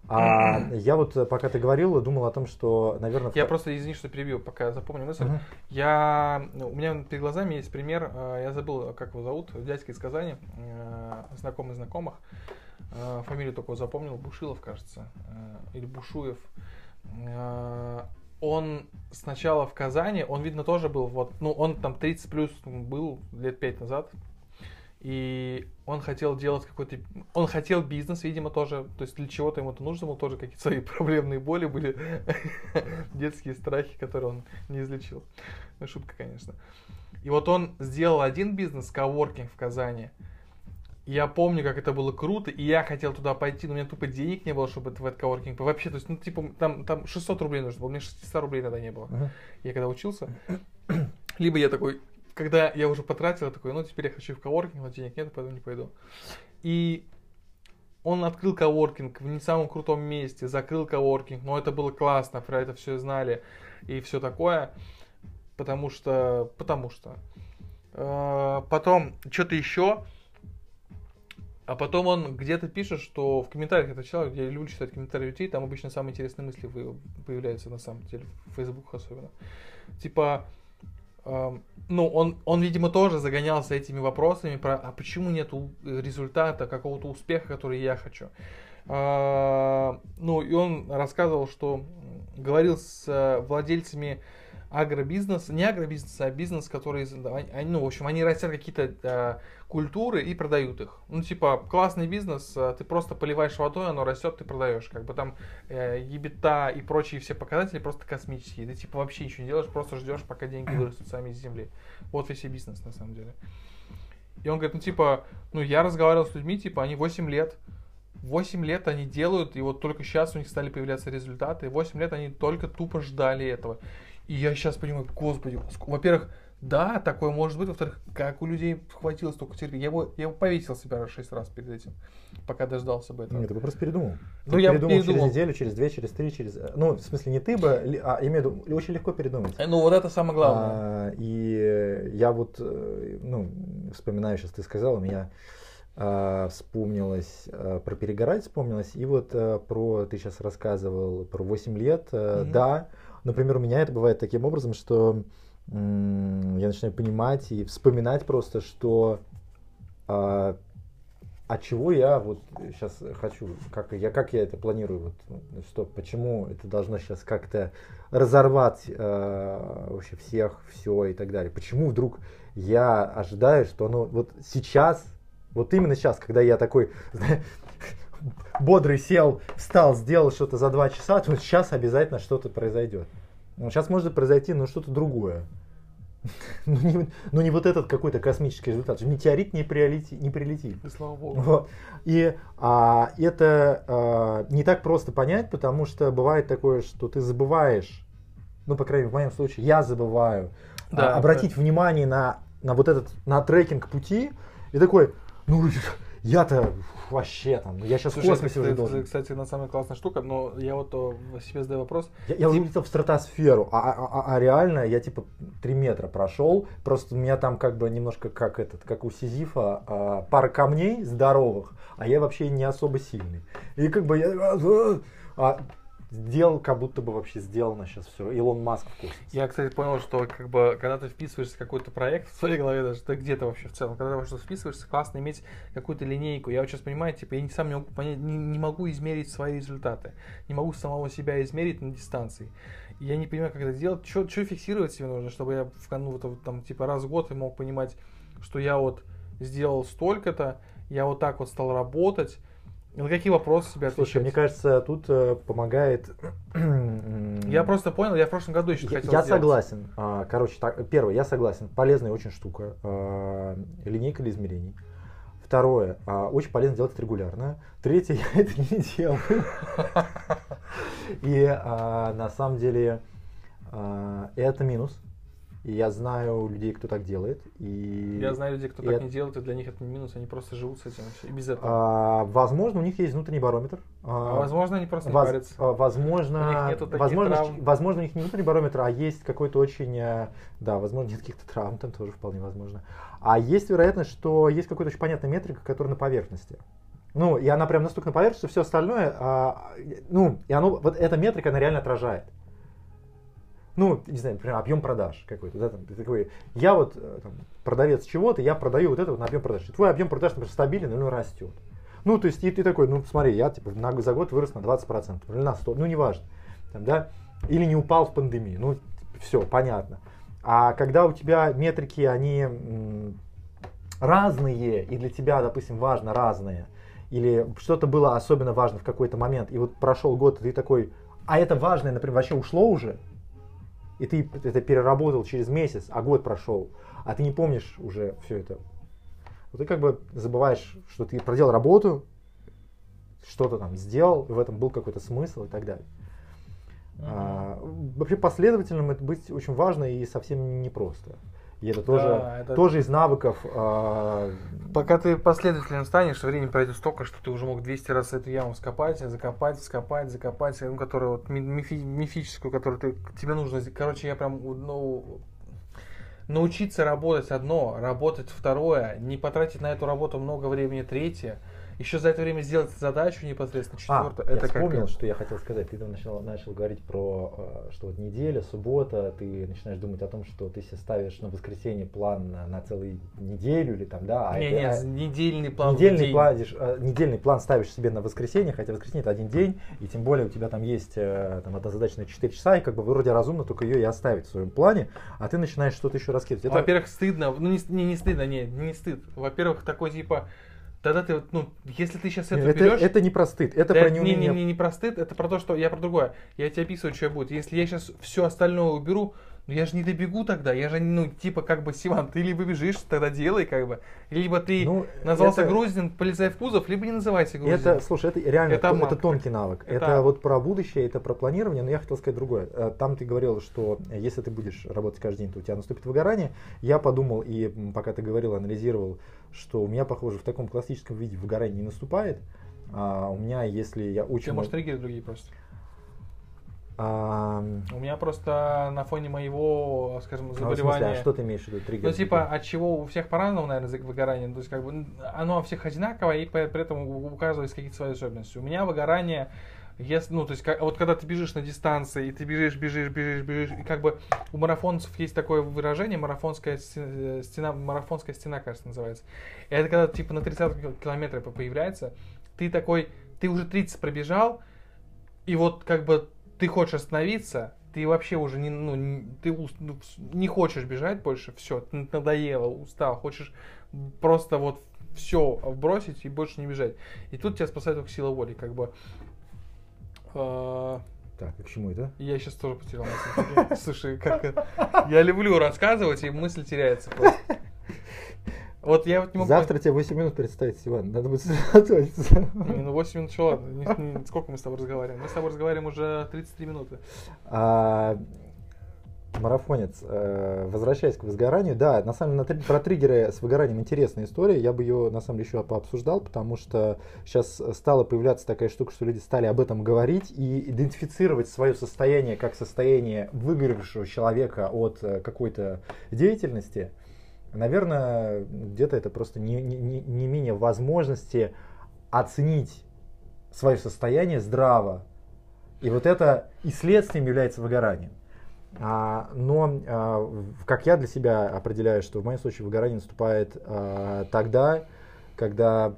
А я вот, э, пока ты говорил, думал о том, что, наверное, Я просто, извини, что перебил, пока запомню мысль. Мгм. Я, ну, у меня перед глазами есть пример, э, я забыл, как его зовут, дядька из Казани, э, знакомый знакомых. Фамилию только запомнил, Бушилов, кажется, или Бушуев. Он сначала в Казани, он, видно, тоже был, вот, ну, он там 30 плюс был лет 5 назад, и он хотел делать какой-то... Он хотел бизнес, видимо, тоже. То есть для чего-то ему это нужно было, тоже какие-то свои проблемные боли были. Детские страхи, которые он не излечил. Ну, шутка, конечно. И вот он сделал один бизнес, коворкинг в Казани. Я помню, как это было круто, и я хотел туда пойти, но у меня тупо денег не было, чтобы это в этот коворкинг. Вообще, то есть, ну, типа, там, там 600 рублей нужно было, у меня 600 рублей тогда не было я когда учился, либо я такой, когда я уже потратил, я такой, ну теперь я хочу в коворкинг, но денег нет, поэтому не пойду. И он открыл коворкинг в не самом крутом месте, закрыл коворкинг, но это было классно, про это все знали и все такое, потому что, потому что. Э, Потом что-то еще, а потом он где-то пишет, что в комментариях это читал, я люблю читать комментарии людей, там обычно самые интересные мысли появляются на самом деле, в Facebook особенно. Типа, ну, он, он, видимо, тоже загонялся этими вопросами про, а почему нет результата, какого-то успеха, который я хочу. А, ну, и он рассказывал, что говорил с э, владельцами агробизнеса, не агробизнеса, а бизнес, который, они, ну, в общем, они растят какие-то э, культуры и продают их. Ну, типа, классный бизнес, э, ты просто поливаешь водой, оно растет, ты продаешь. Как бы там э, ебета и прочие все показатели просто космические. Ты, типа, вообще ничего не делаешь, просто ждешь, пока деньги вырастут сами из земли. Вот весь бизнес, на самом деле. И он говорит, ну, типа, ну, я разговаривал с людьми, типа, они 8 лет 8 лет они делают, и вот только сейчас у них стали появляться результаты. 8 лет они только тупо ждали этого. И я сейчас понимаю, господи, во-первых, да, такое может быть. Во-вторых, как у людей хватило столько терпения. Я его, я его повесил себя раз 6 раз перед этим, пока дождался бы этого. Нет, ты бы просто передумал. Ну, Ты я передумал через передумал. неделю, через две, через три, через... э, Ну, в смысле, не ты бы, а имею в виду, очень легко передумать. Э, Ну, вот это самое главное. А, и э, я вот, ну, вспоминаю, сейчас ты сказал, у меня а, вспомнилось, а, про перегорать вспомнилось, и вот а, про, ты сейчас рассказывал про 8 лет, а, Мгм. да, например, у меня это бывает таким образом, что м, я начинаю понимать и вспоминать просто, что а, от чего я вот сейчас хочу, как я, как я это планирую, вот, ну, что, почему это должно сейчас как-то разорвать э, вообще всех, все и так далее. Почему вдруг я ожидаю, что оно вот сейчас, вот именно сейчас, когда я такой, знаешь, бодрый сел, встал, сделал что-то за два часа, то сейчас обязательно что-то произойдет. Ну, сейчас может произойти, ну, что-то другое. Ну не, ну, не вот этот какой-то космический результат. Метеорит не прилетит. Не прилетит. И слава богу. Вот. И а, это а, не так просто понять, потому что бывает такое, что ты забываешь, ну, по крайней мере, в моем случае, я забываю а, Да, обратить внимание на, на вот этот, на трекинг пути, и такой, ну, я-то вообще там, ну, я сейчас в Слушай, космосе это, уже это, должен. кстати, на деле классная штука, но я вот о, себе задаю вопрос. Я, я улетел в стратосферу, а, а- а- а реально я типа 3 метра прошел, просто у меня там как бы немножко как этот, как у Сизифа, а, пара камней здоровых, а я вообще не особо сильный. И как бы я а, сделал, как будто бы вообще сделано сейчас все. Илон Маск в космосе. Я, кстати, понял, что как бы, когда ты вписываешься в какой-то проект, в своей голове даже, ты где-то вообще в целом, когда ты что вписываешься, классно иметь какую-то линейку. Я вот сейчас понимаю, типа, я сам не могу понять, не, не могу измерить свои результаты, не могу самого себя измерить на дистанции. Я не понимаю, как это делать, что фиксировать себе нужно, чтобы я в, ну, вот, там, типа, раз в год мог понимать, что я вот сделал столько-то, я вот так вот стал работать. На какие вопросы себя Слушай, мне кажется, тут э, помогает... я просто понял, я в прошлом году еще я, хотел Я сделать. согласен. А, короче, так, первое, я согласен. Полезная очень штука. А, линейка для измерений. Второе, а, очень полезно делать это регулярно. Третье, я это не делаю. И а, на самом деле а, это минус. И я знаю людей, кто так делает. И Я знаю людей, кто так это- не делает, и для них это не минус, они просто живут с этим и без этого. а, возможно, у них есть внутренний барометр. А возможно, они просто не Воз- парятся. а, возможно, У них нету таких возможно, травм. возможно, у них не внутренний барометр, а есть какой-то очень, э, да, возможно, нет каких-то травм, там тоже вполне возможно. А есть вероятность, что есть какая-то очень понятная метрика, которая на поверхности. Ну, и она прям настолько на поверхности, что все остальное, а, ну, и оно, вот эта метрика, она реально отражает. Ну, не знаю, например, объем продаж какой-то, да, там, ты такой, я вот э, там, продавец чего-то, я продаю вот это вот на объем продаж. И Твой объем продаж, например, стабилен или он растет. Ну, то есть, и ты такой, ну, смотри, я типа на, за год вырос на 20%, или на 100%, ну, неважно, там, да, или не упал в пандемии, ну, все, понятно. А когда у тебя метрики, они м, разные, и для тебя, допустим, важно разные, или что-то было особенно важно в какой-то момент, и вот прошел год, и ты такой, а это важное, например, вообще ушло уже, и ты это переработал через месяц, а год прошел, а ты не помнишь уже все это. Вот ты как бы забываешь, что ты проделал работу, что-то там сделал, и в этом был какой-то смысл и так далее. А, вообще последовательным это быть очень важно и совсем непросто. И это тоже, это- тоже из навыков. а, Пока ты последовательным станешь, времени пройдет столько, что ты уже мог 200 раз эту яму скопать, закопать, скопать, закопать, ну, которую вот ми- мифи- мифическую, которую ты, тебе нужно, короче, я прям, ну, научиться работать одно, работать второе, не потратить на эту работу много времени третье, еще за это время сделать задачу непосредственно А, четвертое. я это как вспомнил, что я хотел сказать. Ты там начал, начал говорить про, э, что вот неделя, суббота, ты начинаешь думать о том, что ты себе ставишь на воскресенье план на, на целую неделю или там, да? а не, это- не, а- недельный план. недельный, день. план, э, недельный план ставишь себе на воскресенье, хотя воскресенье это один день, и тем более у тебя там есть э, там, одна задача на 4 часа, и как бы вроде разумно только ее и оставить в своем плане, а ты начинаешь что-то еще раскидывать. Это- Во-первых, стыдно. Ну, не, не, не стыдно, не, не стыд. Во-первых, такой типа, тогда ты, ну, если ты сейчас это, это, берешь... это не про стыд, это Да, про не, неумение. не, не, не про стыд, это про то, что я про другое. Я тебе описываю, что будет. Если я сейчас все остальное уберу, ну я же не добегу тогда. Я же, ну, типа, как бы, Сиван, ты либо бежишь, тогда делай, как бы. Либо ты Ну, назвался это- Груздин, полезай в кузов, либо не называйся Груздин. Это, слушай, это реально Это это, тонкий навык. Это- Это, вот про будущее, это про планирование, но я хотел сказать другое. Э, Там ты говорил, что если ты будешь работать каждый день, то у тебя наступит выгорание. Я подумал и пока ты говорил, анализировал, что у меня, похоже, в таком классическом виде выгорание не наступает. А у меня, если я очень... может, триггеры другие просто. А, У меня просто на фоне моего, скажем, ну, в смысле, заболевания... а что ты имеешь в виду? Триггер? Ну, типа, от чего у всех по-разному, наверное, выгорание. Ну, То есть, как бы, оно у всех одинаковое, и при этом у у каждого есть какие-то свои особенности. У меня выгорание, если, ну, то есть, как- вот когда ты бежишь на дистанции, и ты бежишь, бежишь, бежишь, бежишь, и как бы у марафонцев есть такое выражение, марафонская э, стена, марафонская стена, кажется, называется. И это когда, типа, на 30 километре по- появляется, ты такой, ты уже 30 пробежал, и вот как бы ты хочешь остановиться, ты вообще уже не, ну, ты ну, не хочешь бежать больше, все, надоело, устал, хочешь просто вот все бросить и больше не бежать. И тут тебя спасает только сила воли, как бы. А, Так, а к чему это? Я сейчас тоже потерял мысль. Слушай, как? Я люблю рассказывать, и мысль теряется просто. Вот я вот не могу... Завтра тебе 8 минут представить, Иван. Надо будет сосредоточиться. Не, ну 8 минут, что ладно. Не- не- Сколько мы с тобой разговариваем? Мы с тобой разговариваем уже 33 минуты. А, марафонец, э, возвращаясь к возгоранию, да, на самом деле про триггеры с выгоранием интересная история, я бы ее на самом деле еще пообсуждал, потому что сейчас стала появляться такая штука, что люди стали об этом говорить и идентифицировать свое состояние как состояние выгоревшего человека от э, какой-то деятельности. Наверное, где-то это просто не, не, не- не менее возможности оценить свое состояние здраво, и вот это и следствием является выгоранием. А, но, а, как я для себя определяю, что в моем случае выгорание наступает а, тогда, когда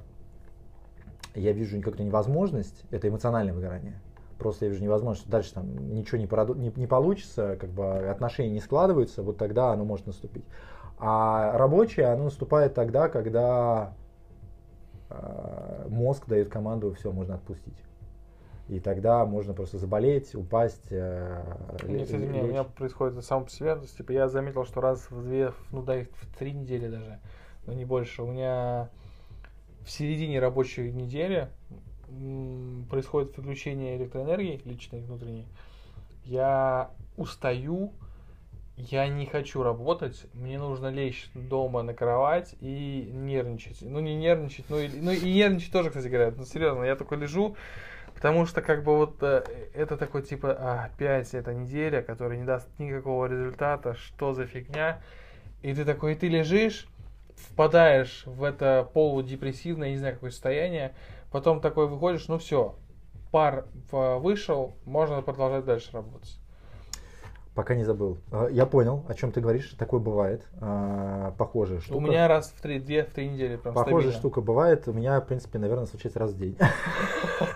я вижу какую-то невозможность, это эмоциональное выгорание. Просто я вижу невозможность, что дальше там ничего не, не, не получится, как бы отношения не складываются, вот тогда оно может наступить. А рабочее, оно наступает тогда, когда а, мозг дает команду, все, можно отпустить. И тогда можно просто заболеть, упасть. Э, Нет, кстати, у меня происходит само по себе. То есть, типа, я заметил, что раз в две, ну да, в три недели даже, но не больше. У меня в середине рабочей недели происходит выключение электроэнергии личной, внутренней. Я устаю, я не хочу работать, мне нужно лечь дома на кровать и нервничать. Ну, не нервничать, ну и, ну, и нервничать тоже, кстати говоря. Ну, серьезно, я такой лежу, потому что, как бы, вот э, это такой, типа, а, опять эта неделя, которая не даст никакого результата, что за фигня. И ты такой, и ты лежишь, впадаешь в это полудепрессивное, не знаю, какое состояние, потом такой выходишь, ну все, пар вышел, можно продолжать дальше работать. Пока не забыл. А, я понял, о чем ты говоришь. Такое бывает. А, похожая штука. У меня раз в три, две, в три недели прям Похожая стабильно. штука бывает. У меня, в принципе, наверное, случается раз в день.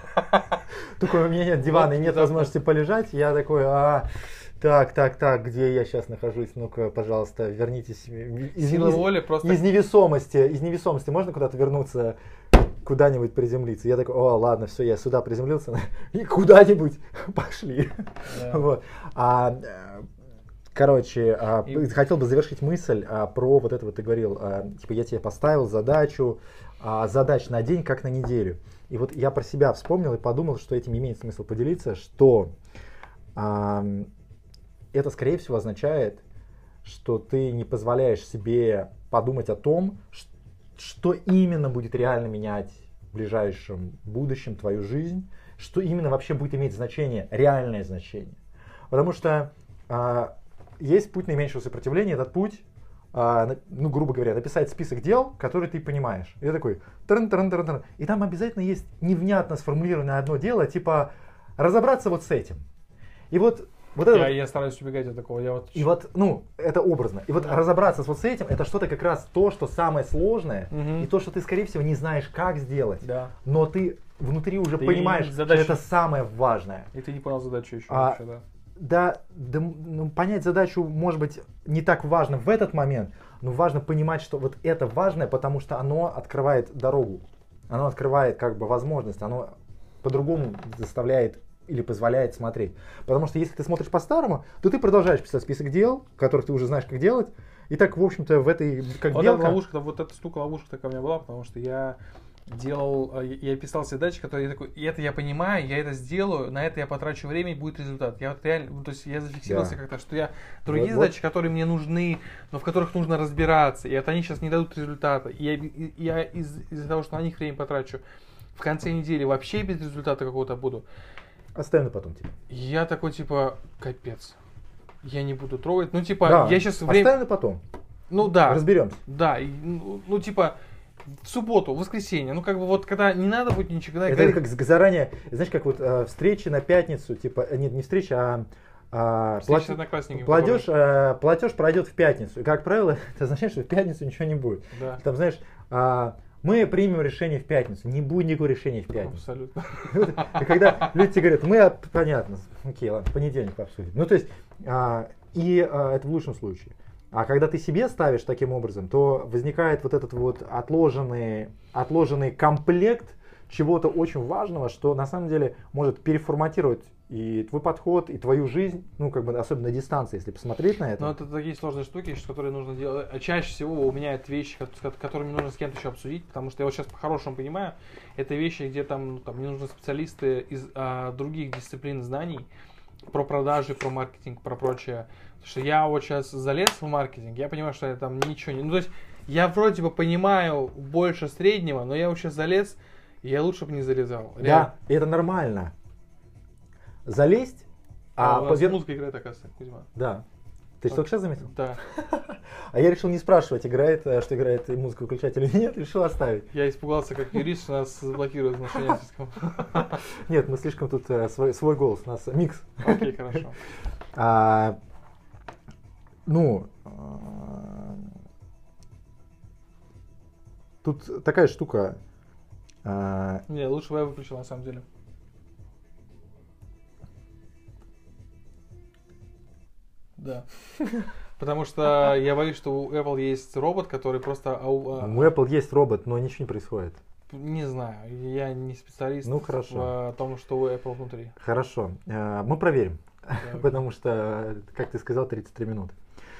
Только у меня нет дивана и нет возможности полежать. Я такой, а, так, так, так, где я сейчас нахожусь? Ну-ка, пожалуйста, вернитесь. Из, Сила воли просто... Из невесомости, из невесомости можно куда-то вернуться? Куда-нибудь приземлиться. Я такой, о, ладно, все, я сюда приземлился, и куда-нибудь пошли. Yeah. Вот. А, короче, а, и... хотел бы завершить мысль а, про вот это вот ты говорил, а, типа я тебе поставил задачу, а, задач на день, как на неделю. И вот я про себя вспомнил и подумал, что этим имеет смысл поделиться, что а, это, скорее всего, означает, что ты не позволяешь себе подумать о том, что что именно будет реально менять в ближайшем будущем твою жизнь, что именно вообще будет иметь значение, реальное значение. Потому что а, есть путь наименьшего сопротивления, этот путь, а, ну, грубо говоря, написать список дел, которые ты понимаешь. И ты такой, трын -трын -трын -трын. и там обязательно есть невнятно сформулированное одно дело, типа разобраться вот с этим. И вот вот это я, вот, я стараюсь убегать от такого. Я вот... И вот, ну, это образно. И вот да. разобраться с вот с этим, это что-то как раз то, что самое сложное, угу. и то, что ты, скорее всего, не знаешь, как сделать. Да. Но ты внутри уже ты понимаешь, задачу... что это самое важное. И ты не понял задачу еще. А, вообще, да. Да, да ну, понять задачу, может быть, не так важно в этот момент, но важно понимать, что вот это важное, потому что оно открывает дорогу. Оно открывает как бы возможность, оно по-другому заставляет или позволяет смотреть. Потому что если ты смотришь по-старому, то ты продолжаешь писать список дел, которых ты уже знаешь, как делать. И так, в общем-то, в этой как вот белка... ловушка, вот эта штука ловушка такая у меня была, потому что я делал, э, я писал задачи, которые я такой, это я понимаю, я это сделаю, на это я потрачу время, и будет результат. Я вот реально, ну, то есть я зафиксировался да. как-то, что я другие вот, задачи, вот. которые мне нужны, но в которых нужно разбираться, и это они сейчас не дадут результата. И я, и, я из, из-за того, что на них время потрачу, в конце недели вообще без результата какого-то буду. Оставим на потом, типа. Я такой, типа, капец. Я не буду трогать. Ну, типа, да, я сейчас время... Оставим на потом. Ну, да. Разберемся. Да, и, ну, ну, типа, в субботу, в воскресенье. Ну, как бы вот, когда не надо будет ничего. Когда Это говорит... как заранее, знаешь, как вот э, встречи на пятницу, типа, э, нет, не встреча, а а, плат... платеж, а, платеж пройдет в пятницу. И, как правило, это означает, что в пятницу ничего не будет. Да. Там, знаешь, а, мы примем решение в пятницу. Не будет никакого решения в пятницу. Абсолютно. И когда люди говорят, мы, понятно, окей, ладно, понедельник обсудим. Ну, то есть, а, и а, это в лучшем случае. А когда ты себе ставишь таким образом, то возникает вот этот вот отложенный, отложенный комплект чего-то очень важного, что на самом деле может переформатировать и твой подход, и твою жизнь, ну, как бы, особенно на дистанции, если посмотреть на это. Но это такие сложные штуки, которые нужно делать. А чаще всего у меня это вещи, которыми нужно с кем-то еще обсудить, потому что я вот сейчас по-хорошему понимаю, это вещи, где там, ну, там мне нужны специалисты из а, других дисциплин знаний, про продажи, про маркетинг, про прочее. Потому что я вот сейчас залез в маркетинг, я понимаю, что я там ничего не... Ну, то есть, я вроде бы понимаю больше среднего, но я вот сейчас залез, и я лучше бы не залезал. Реально. Да, и это нормально залезть. А, а у нас музыка играет, оказывается, Кузьма. Да. Ты только сейчас заметил? Да. А я решил не спрашивать, играет, э, что играет музыка выключать или нет, решил оставить. Я испугался, как юрист, что нас заблокируют в нашем Нет, мы слишком тут э, свой, свой голос, у нас микс. Окей, хорошо. А, ну, а, тут такая штука. А, не, лучше бы я выключил, на самом деле. Да. Потому что я боюсь, что у Apple есть робот, который просто... У Apple есть робот, но ничего не происходит. Не знаю, я не специалист Ну, хорошо. в том, что у Apple внутри. Хорошо, э, мы проверим, потому что, как ты сказал, 33 минуты.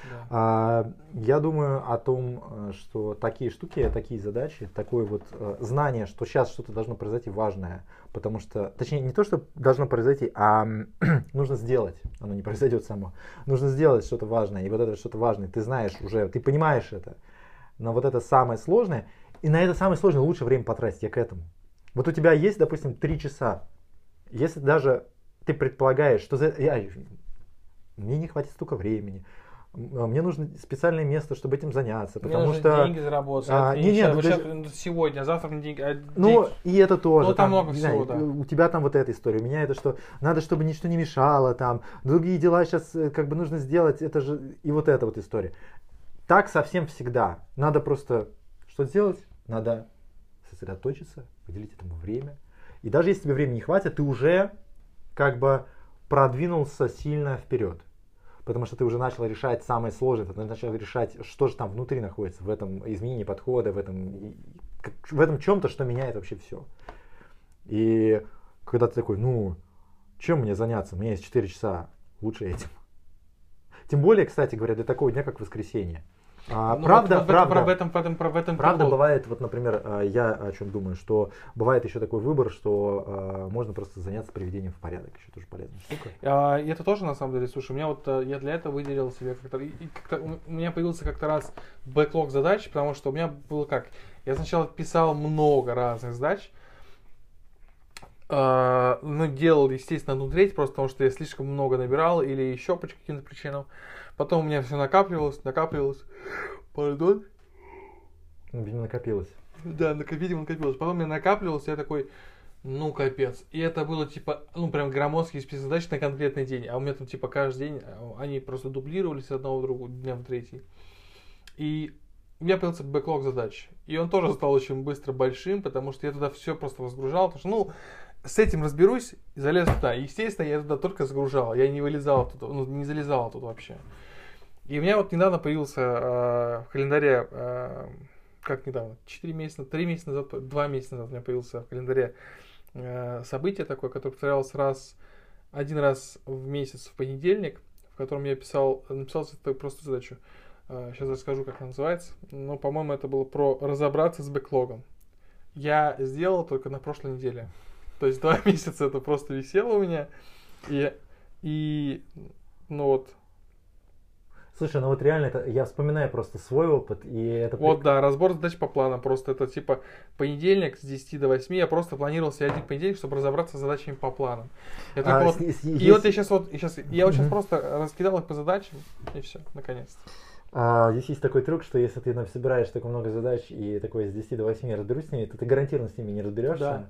Да. А, Я думаю о том, э, что такие штуки, такие задачи, такое вот э, знание, что сейчас что-то должно произойти важное, потому что, точнее, не то, что должно произойти, а нужно сделать, оно не произойдет само, нужно сделать что-то важное, и вот это что-то важное, ты знаешь уже, ты понимаешь это, но вот это самое сложное, и на это самое сложное лучше время потратить, я к этому. Вот у тебя есть, допустим, три часа, если даже ты предполагаешь, что за... я, мне не хватит столько времени, мне нужно специальное место, чтобы этим заняться, Мне потому что... деньги заработать. А, не, нет, ну, щас, даже- ну, сегодня, а завтра мне деньги. а Ну, деньги- и это тоже. Ну, там много не всего, знаю, да. У тебя там вот эта история. У меня это что, надо, чтобы ничто не мешало, там, другие дела сейчас как бы нужно сделать, это же, и вот эта вот история. Так совсем всегда. Надо просто, что сделать? Надо сосредоточиться, выделить этому время. И даже если тебе времени не хватит, ты уже как бы продвинулся сильно вперед. Потому что ты уже начал решать самое сложное, ты начал решать, что же там внутри находится, в этом изменении подхода, в этом, в этом чем-то, что меняет вообще все. И когда ты такой, ну, чем мне заняться? Меня есть 4 часа, лучше этим. Тем более, кстати говоря, для такого дня, как воскресенье. А, Ну, правда, вот- правда, в этом, в этом, этом Правда, прикол. бывает, вот, например, э, я о чем думаю, что бывает еще такой выбор, что э, можно просто заняться приведением в порядок. Еще тоже полезная штука. А, это тоже на самом деле, слушай, у меня вот э, я для этого выделил себе как-то, как-то у меня появился как-то раз бэклог задач, потому что у меня было как, я сначала писал много разных задач, ну, делал, естественно, одну треть, просто потому что я слишком много набирал или еще по каким-то причинам. Потом у меня все накапливалось, накапливалось. Пардон. Видимо, накопилось. Да, видимо, накопилось. Потом мне накапливалось, я такой, ну, капец. И это было, типа, ну, прям громоздкий список задач на конкретный день. А у меня там, типа, каждый день а, они просто дублировались с одного в другого дня в третий. И у меня появился бэклог задач. И он тоже стал очень быстро большим, потому что я туда все просто разгружал. Потому что, ну, с этим разберусь и залезу туда. Естественно, я туда только загружал. Я не вылезал оттуда, ну, не залезал оттуда вообще. И у меня вот недавно появился э, в календаре, э, как недавно, 4 месяца, 3 месяца назад, 2 месяца назад у меня появился в календаре э, событие такое, которое повторялось раз, один раз в месяц в понедельник, в котором я писал, написал просто задачу. сейчас расскажу, как она называется. Но, по-моему, это было про разобраться с бэклогом. Я сделал только на прошлой неделе. То есть два месяца это просто висело у меня. И, и ну вот, Слушай, ну вот реально, это, я вспоминаю просто свой опыт, и это... Вот, да, разбор задач по планам. Просто это типа понедельник с 10 до 8. Я просто планировал себе один понедельник, чтобы разобраться с задачами по планам. Я А, вот- с- с- И есть- вот я сейчас вот, щас, я вот сейчас просто раскидал их по задачам, и все, наконец-то. А, здесь есть такой трюк, что если ты собираешь так много задач и такой с 10 до 8 разберусь с ними, то ты гарантированно с ними не разберешься. Да.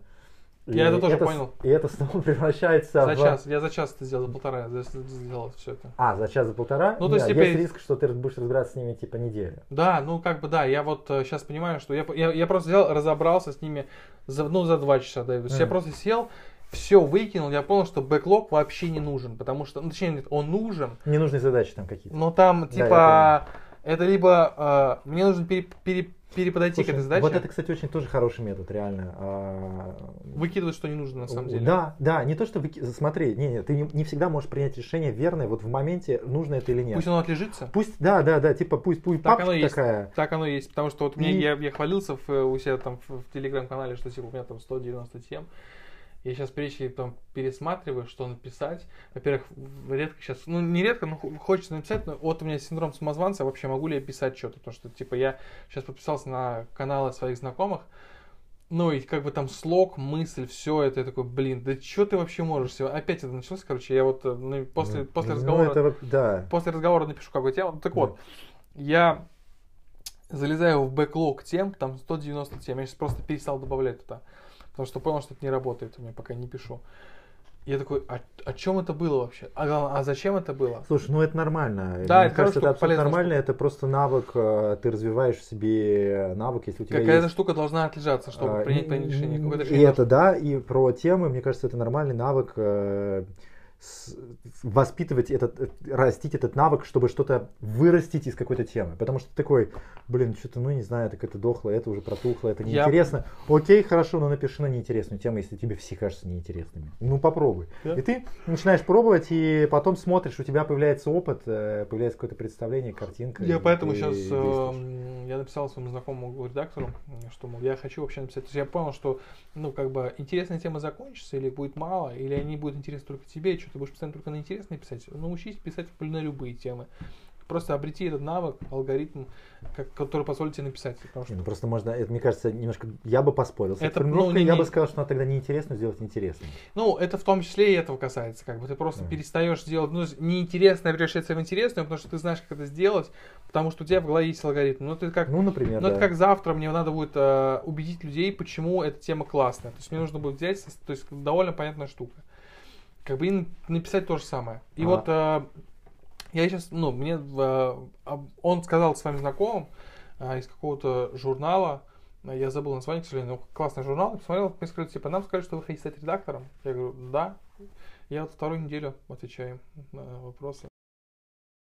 И Я это тоже с- понял. И это снова превращается За в... час, я за час это сделал, за полтора, я за- сделал все это. А, за час, за полтора? Ну, то есть Да, теперь- есть риск, что ты будешь разбираться с ними типа неделю. Да, ну как бы да, я вот сейчас понимаю, что я, я, я просто взял, разобрался с ними за, ну, за два часа. Да, то есть я Мгм. просто сел, все выкинул, я понял, что бэклог вообще не нужен, потому что, ну, точнее, нет, он нужен, Ненужные задачи там какие-то. Но там, Да, типа, это либо э, мне нужно пере, пере- переподойти Слушай, к этой задаче, Вот это, кстати, очень тоже хороший метод, реально. А, выкидывать, что не нужно на самом деле. Да, да, не то, что выки- смотри, не, не, ты не, не всегда можешь принять решение верное, вот в моменте, нужно это или нет. Пусть оно отлежится. Пусть, да, да, да, типа пусть, пусть Так оно есть. такая. Так оно есть, потому что вот мне, И- я, я хвалился в, у себя там в, в телеграм-канале, что типа у меня там 190 тем. Я сейчас перечи там пересматриваю, что написать. Во-первых, редко сейчас, ну не редко, но хо- хочется написать, но вот у меня синдром самозванца, вообще могу ли я писать что-то, потому что типа я сейчас подписался на каналы своих знакомых, ну и как бы там слог, мысль, все это, я такой, блин, да что ты вообще можешь? себе?» Опять это началось, короче, я вот э, ну, после, Ну, после ну, разговора это, вот- да. после разговора напишу какую тему. Ну, Так Да. вот, я залезаю в бэклог тем, там 190 тем, я сейчас просто перестал добавлять туда, потому что понял, что это не работает у меня, пока не пишу. Я такой, а, о чем это было вообще? А, главное, а зачем это было? Слушай, ну это нормально. Да, Мне это кажется, это абсолютно нормально. штука. Это просто навык, э, ты развиваешь в себе навык, если у тебя Какая-то есть... штука должна отлежаться, чтобы а, принять и- принять решение. Какое-то И решение это да, и про темы, мне кажется, это нормальный навык э, воспитывать этот, э, растить этот навык, чтобы что-то вырастить из какой-то темы. Потому что ты такой, блин, что-то, ну не знаю, так это дохло, это уже протухло, это неинтересно. Я... Окей, хорошо, но напиши на неинтересную тему, если тебе все кажутся неинтересными. Ну попробуй. Да? И ты начинаешь пробовать, и потом смотришь, у тебя появляется опыт, э, появляется какое-то представление, картинка. Я поэтому сейчас э, я написал своему знакомому редактору, что мол, я хочу вообще написать. То есть я понял, что ну как бы интересная тема закончится, или будет мало, или они будут интересны только тебе, что ты будешь постоянно только на интересные писать. Научись писать на любые темы просто обрети этот навык, алгоритм, как, который позволит тебе написать. Потому что... Ну, просто можно, это, мне кажется, немножко, я бы поспорил. С это, ну, не, я бы сказал, что надо тогда неинтересно сделать интересным. Ну, это в том числе и этого касается. Как бы ты просто mm. перестаешь делать, ну, неинтересное превращается в интересное, потому что ты знаешь, как это сделать, потому что у тебя в голове есть алгоритм. Ну, ты как, ну, например, ну, да. это как завтра мне надо будет э, убедить людей, почему эта тема классная. То есть мне нужно будет взять, то есть довольно понятная штука. Как бы и написать то же самое. И а. вот э, я сейчас, ну, мне, он сказал с вами знакомым а, из какого-то журнала, я забыл название, к сожалению, но классный журнал, посмотрел, мне сказали, типа, нам сказали, что вы хотите стать редактором. Я говорю, да. Я вот вторую неделю отвечаю на вопросы.